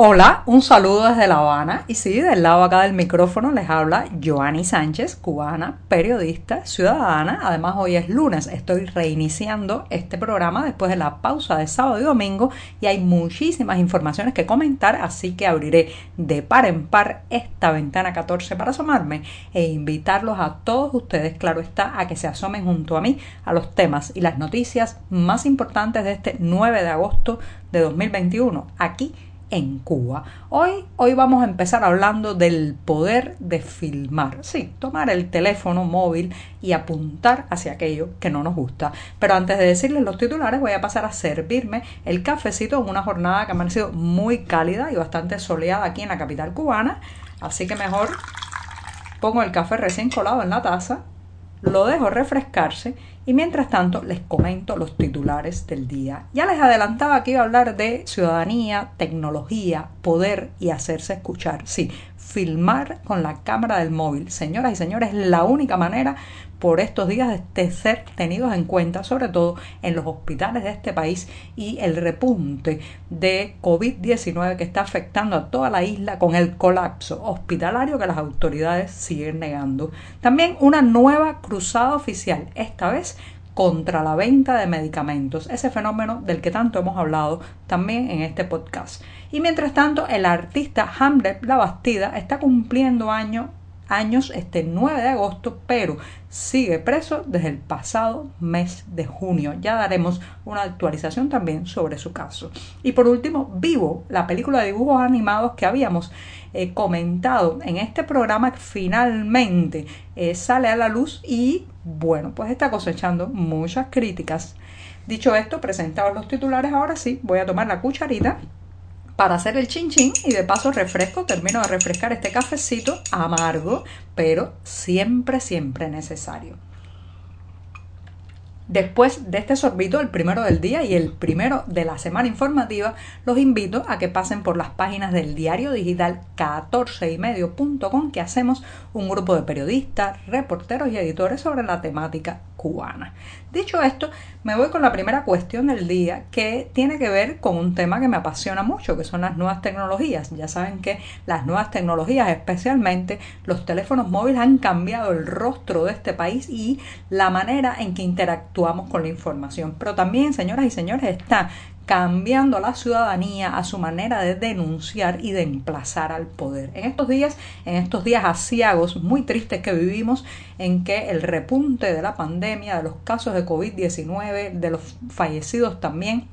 Hola, un saludo desde La Habana. Y sí, del lado acá del micrófono les habla Joanny Sánchez, cubana, periodista, ciudadana. Además hoy es lunes, estoy reiniciando este programa después de la pausa de sábado y domingo. Y hay muchísimas informaciones que comentar, así que abriré de par en par esta ventana 14 para asomarme e invitarlos a todos ustedes, claro está, a que se asomen junto a mí a los temas y las noticias más importantes de este 9 de agosto de 2021, aquí en Cuba. Hoy, hoy vamos a empezar hablando del poder de filmar. Sí, tomar el teléfono móvil y apuntar hacia aquello que no nos gusta. Pero antes de decirles los titulares, voy a pasar a servirme el cafecito en una jornada que ha amanecido muy cálida y bastante soleada aquí en la capital cubana. Así que mejor pongo el café recién colado en la taza, lo dejo refrescarse y mientras tanto les comento los titulares del día. Ya les adelantaba que iba a hablar de ciudadanía, tecnología, poder y hacerse escuchar. Sí, filmar con la cámara del móvil. Señoras y señores, es la única manera por estos días de ser tenidos en cuenta, sobre todo en los hospitales de este país y el repunte de COVID-19 que está afectando a toda la isla con el colapso hospitalario que las autoridades siguen negando. También una nueva cruzada oficial, esta vez contra la venta de medicamentos, ese fenómeno del que tanto hemos hablado también en este podcast. Y mientras tanto, el artista Hamlet La Bastida está cumpliendo año años este 9 de agosto, pero sigue preso desde el pasado mes de junio. Ya daremos una actualización también sobre su caso. Y por último, Vivo, la película de dibujos animados que habíamos eh, comentado en este programa, finalmente eh, sale a la luz y bueno, pues está cosechando muchas críticas. Dicho esto, presentados los titulares, ahora sí, voy a tomar la cucharita para hacer el chin chin y de paso refresco, termino de refrescar este cafecito amargo, pero siempre, siempre necesario. Después de este sorbito, el primero del día y el primero de la semana informativa, los invito a que pasen por las páginas del diario digital 14ymedio.com que hacemos un grupo de periodistas, reporteros y editores sobre la temática cubana. Dicho esto, me voy con la primera cuestión del día que tiene que ver con un tema que me apasiona mucho, que son las nuevas tecnologías. Ya saben que las nuevas tecnologías, especialmente los teléfonos móviles, han cambiado el rostro de este país y la manera en que con la información. Pero también, señoras y señores, está cambiando a la ciudadanía a su manera de denunciar y de emplazar al poder. En estos días, en estos días asiagos muy tristes que vivimos, en que el repunte de la pandemia, de los casos de COVID-19, de los fallecidos también,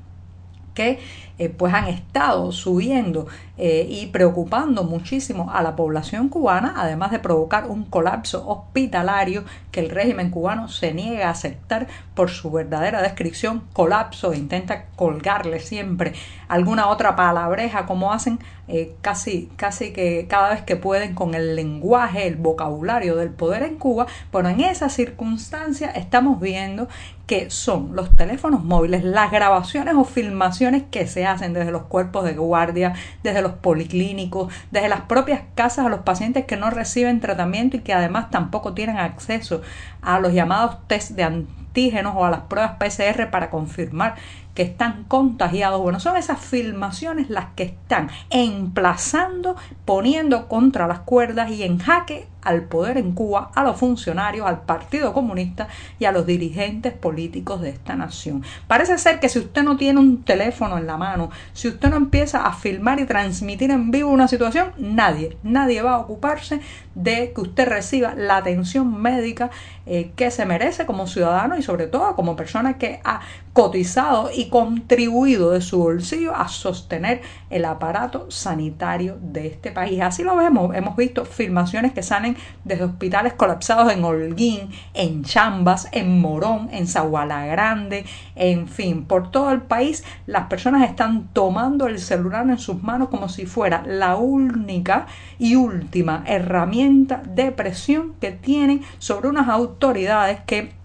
que eh, pues han estado subiendo eh, y preocupando muchísimo a la población cubana, además de provocar un colapso hospitalario que el régimen cubano se niega a aceptar por su verdadera descripción, colapso, intenta colgarle siempre alguna otra palabreja como hacen eh, casi, casi que cada vez que pueden con el lenguaje, el vocabulario del poder en Cuba, pero en esa circunstancia estamos viendo que son los teléfonos móviles, las grabaciones o filmaciones que se hacen desde los cuerpos de guardia, desde los policlínicos, desde las propias casas a los pacientes que no reciben tratamiento y que además tampoco tienen acceso a los llamados test de antígenos o a las pruebas PCR para confirmar que están contagiados. Bueno, son esas filmaciones las que están emplazando, poniendo contra las cuerdas y en jaque al poder en Cuba, a los funcionarios, al Partido Comunista y a los dirigentes políticos de esta nación. Parece ser que si usted no tiene un teléfono en la mano, si usted no empieza a filmar y transmitir en vivo una situación, nadie, nadie va a ocuparse de que usted reciba la atención médica eh, que se merece como ciudadano y sobre todo como persona que ha cotizado y contribuido de su bolsillo a sostener el aparato sanitario de este país. Así lo vemos, hemos visto filmaciones que salen desde hospitales colapsados en Holguín, en Chambas, en Morón, en Zaguala Grande, en fin, por todo el país las personas están tomando el celular en sus manos como si fuera la única y última herramienta de presión que tienen sobre unas autoridades que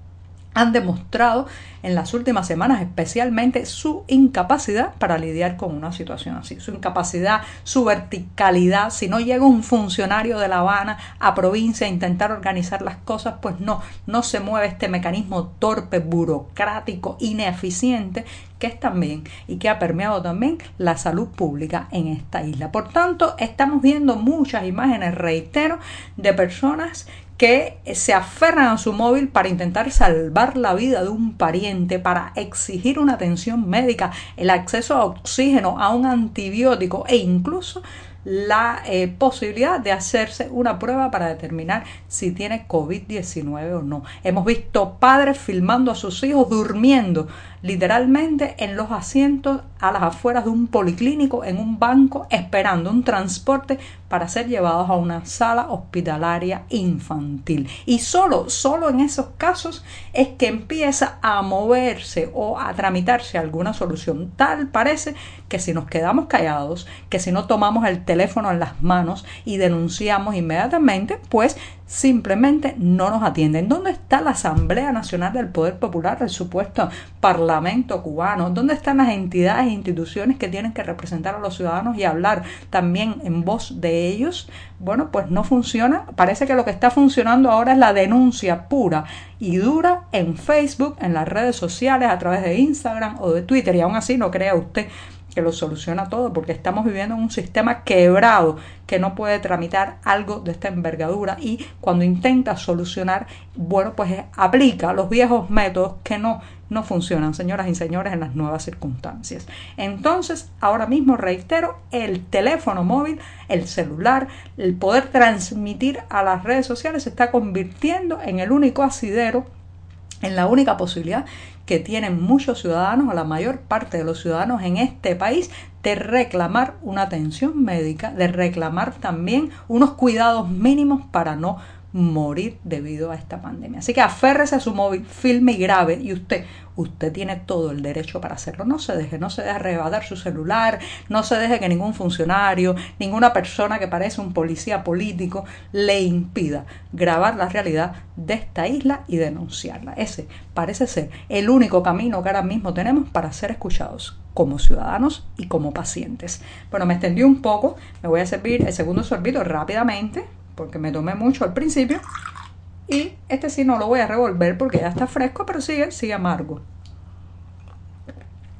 han demostrado en las últimas semanas especialmente su incapacidad para lidiar con una situación así, su incapacidad, su verticalidad. Si no llega un funcionario de La Habana a provincia a intentar organizar las cosas, pues no, no se mueve este mecanismo torpe, burocrático, ineficiente que es también y que ha permeado también la salud pública en esta isla. Por tanto, estamos viendo muchas imágenes, reitero, de personas que se aferran a su móvil para intentar salvar la vida de un pariente, para exigir una atención médica, el acceso a oxígeno, a un antibiótico e incluso la eh, posibilidad de hacerse una prueba para determinar si tiene COVID-19 o no. Hemos visto padres filmando a sus hijos durmiendo literalmente en los asientos a las afueras de un policlínico, en un banco, esperando un transporte para ser llevados a una sala hospitalaria infantil. Y solo, solo en esos casos es que empieza a moverse o a tramitarse alguna solución. Tal parece que si nos quedamos callados, que si no tomamos el teléfono en las manos y denunciamos inmediatamente, pues simplemente no nos atienden. ¿Dónde está la Asamblea Nacional del Poder Popular, el supuesto Parlamento cubano? ¿Dónde están las entidades e instituciones que tienen que representar a los ciudadanos y hablar también en voz de ellos? Bueno, pues no funciona. Parece que lo que está funcionando ahora es la denuncia pura y dura en Facebook, en las redes sociales, a través de Instagram o de Twitter. Y aún así no crea usted que lo soluciona todo, porque estamos viviendo en un sistema quebrado que no puede tramitar algo de esta envergadura y cuando intenta solucionar, bueno, pues aplica los viejos métodos que no, no funcionan, señoras y señores, en las nuevas circunstancias. Entonces, ahora mismo reitero, el teléfono móvil, el celular, el poder transmitir a las redes sociales se está convirtiendo en el único asidero en la única posibilidad que tienen muchos ciudadanos o la mayor parte de los ciudadanos en este país de reclamar una atención médica, de reclamar también unos cuidados mínimos para no morir debido a esta pandemia. Así que aférrese a su móvil, filme y grave y usted, usted tiene todo el derecho para hacerlo. No se deje, no se deje arrebatar su celular, no se deje que ningún funcionario, ninguna persona que parece un policía político le impida grabar la realidad de esta isla y denunciarla. Ese parece ser el único camino que ahora mismo tenemos para ser escuchados como ciudadanos y como pacientes. Bueno, me extendí un poco, me voy a servir el segundo sorbito rápidamente porque me tomé mucho al principio. Y este sí no lo voy a revolver porque ya está fresco, pero sigue, sigue amargo.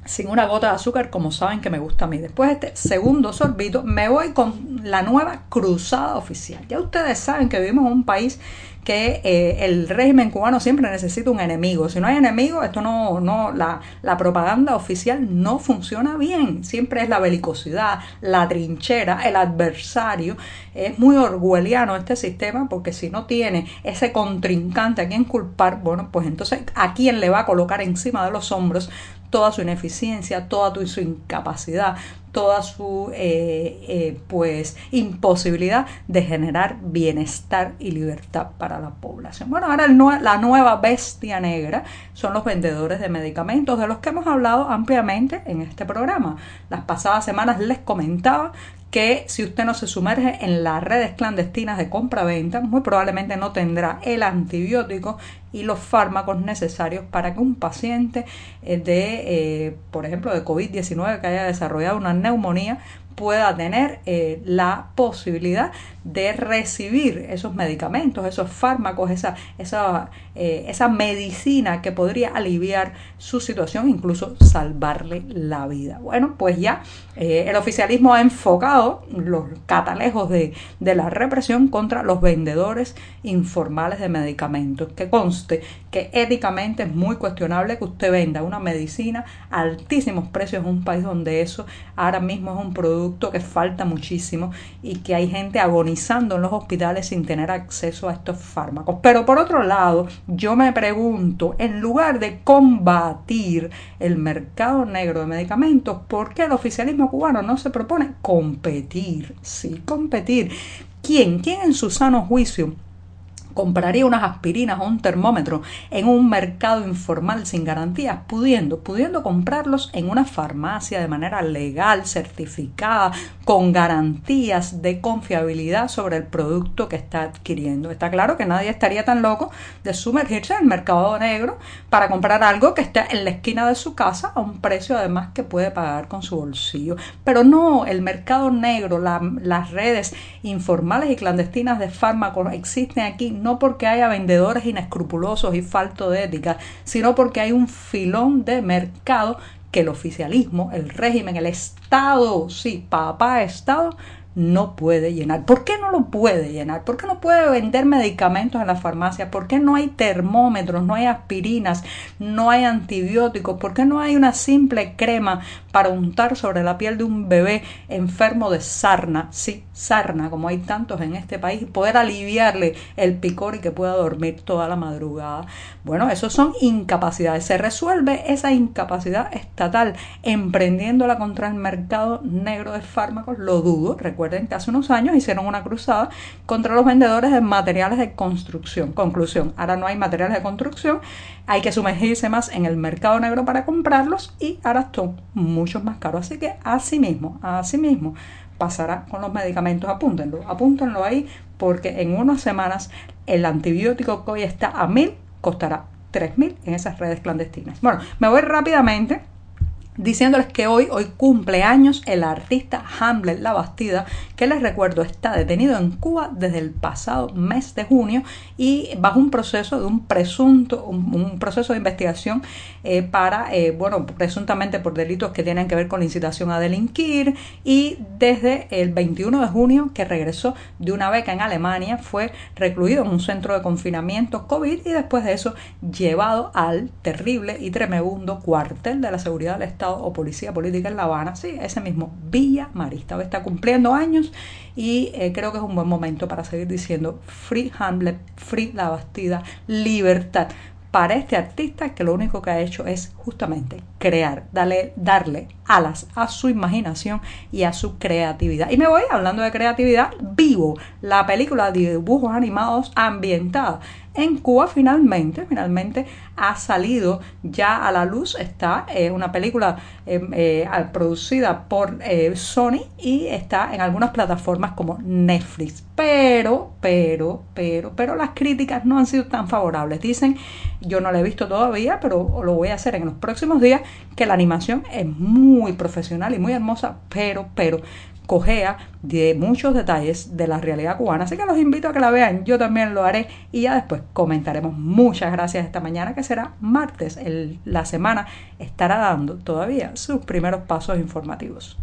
Sin una gota de azúcar, como saben que me gusta a mí. Después de este segundo sorbito, me voy con la nueva cruzada oficial. Ya ustedes saben que vivimos en un país que eh, el régimen cubano siempre necesita un enemigo. Si no hay enemigo, esto no, no, la, la propaganda oficial no funciona bien. Siempre es la belicosidad, la trinchera, el adversario. Es muy orwelliano este sistema porque si no tiene ese contrincante a quien culpar, bueno, pues entonces a quién le va a colocar encima de los hombros toda su ineficiencia, toda su incapacidad, toda su eh, eh, pues imposibilidad de generar bienestar y libertad para la población. Bueno, ahora la nueva bestia negra son los vendedores de medicamentos de los que hemos hablado ampliamente en este programa. Las pasadas semanas les comentaba que si usted no se sumerge en las redes clandestinas de compra-venta, muy probablemente no tendrá el antibiótico y los fármacos necesarios para que un paciente eh, de, eh, por ejemplo, de COVID-19 que haya desarrollado una neumonía pueda tener eh, la posibilidad de recibir esos medicamentos, esos fármacos, eh, esa medicina que podría aliviar su situación, incluso salvarle la vida. Bueno, pues ya eh, el oficialismo ha enfocado los catalejos de, de la represión contra los vendedores informales de medicamentos. Que conste que éticamente es muy cuestionable que usted venda una medicina a altísimos precios en un país donde eso ahora mismo es un producto que falta muchísimo y que hay gente agonizando en los hospitales sin tener acceso a estos fármacos. Pero por otro lado, yo me pregunto, en lugar de combatir el mercado negro de medicamentos, ¿por qué el oficialismo cubano no se propone competir? Sí, competir. ¿Quién? ¿Quién en su sano juicio compraría unas aspirinas o un termómetro en un mercado informal sin garantías, pudiendo, pudiendo comprarlos en una farmacia de manera legal, certificada, con garantías de confiabilidad sobre el producto que está adquiriendo. Está claro que nadie estaría tan loco de sumergirse en el mercado negro para comprar algo que esté en la esquina de su casa a un precio además que puede pagar con su bolsillo. Pero no, el mercado negro, las redes informales y clandestinas de fármacos existen aquí no porque haya vendedores inescrupulosos y falto de ética, sino porque hay un filón de mercado que el oficialismo, el régimen, el Estado, sí, papá Estado, no puede llenar. ¿Por qué no lo puede llenar? ¿Por qué no puede vender medicamentos en la farmacia? ¿Por qué no hay termómetros, no hay aspirinas, no hay antibióticos? ¿Por qué no hay una simple crema para untar sobre la piel de un bebé enfermo de sarna? Sí, sarna, como hay tantos en este país, y poder aliviarle el picor y que pueda dormir toda la madrugada. Bueno, eso son incapacidades. Se resuelve esa incapacidad estatal emprendiéndola contra el mercado negro de fármacos, lo dudo. Recuerden que hace unos años hicieron una cruzada contra los vendedores de materiales de construcción. Conclusión, ahora no hay materiales de construcción, hay que sumergirse más en el mercado negro para comprarlos y ahora son muchos más caros. Así que así mismo, así mismo pasará con los medicamentos. Apúntenlo, apúntenlo ahí porque en unas semanas el antibiótico que hoy está a mil costará tres mil en esas redes clandestinas. Bueno, me voy rápidamente diciéndoles que hoy, hoy cumple años el artista Hamlet La Bastida, que les recuerdo está detenido en Cuba desde el pasado mes de junio y bajo un proceso de un presunto, un, proceso de investigación eh, para, eh, bueno, presuntamente por delitos que tienen que ver con la incitación a delinquir y desde el 21 de junio que regresó de una beca en Alemania fue recluido en un centro de confinamiento COVID y después de eso llevado al terrible y tremebundo cuartel de la seguridad del Estado o Policía Política en La Habana, sí, ese mismo Villa Marista. Está cumpliendo años y eh, creo que es un buen momento para seguir diciendo Free Hamlet, Free La Bastida, libertad para este artista que lo único que ha hecho es justamente crear, darle, darle alas a su imaginación y a su creatividad. Y me voy hablando de creatividad, vivo la película de dibujos animados ambientada en Cuba finalmente, finalmente ha salido ya a la luz. Está eh, una película em, eh, producida por eh, Sony y está en algunas plataformas como Netflix. Pero, pero, pero, pero las críticas no han sido tan favorables. Dicen, yo no la he visto todavía, pero lo voy a hacer en los próximos días, que la animación es muy profesional y muy hermosa, pero, pero cojea de muchos detalles de la realidad cubana. Así que los invito a que la vean, yo también lo haré y ya después comentaremos. Muchas gracias esta mañana que será martes. la semana estará dando todavía sus primeros pasos informativos.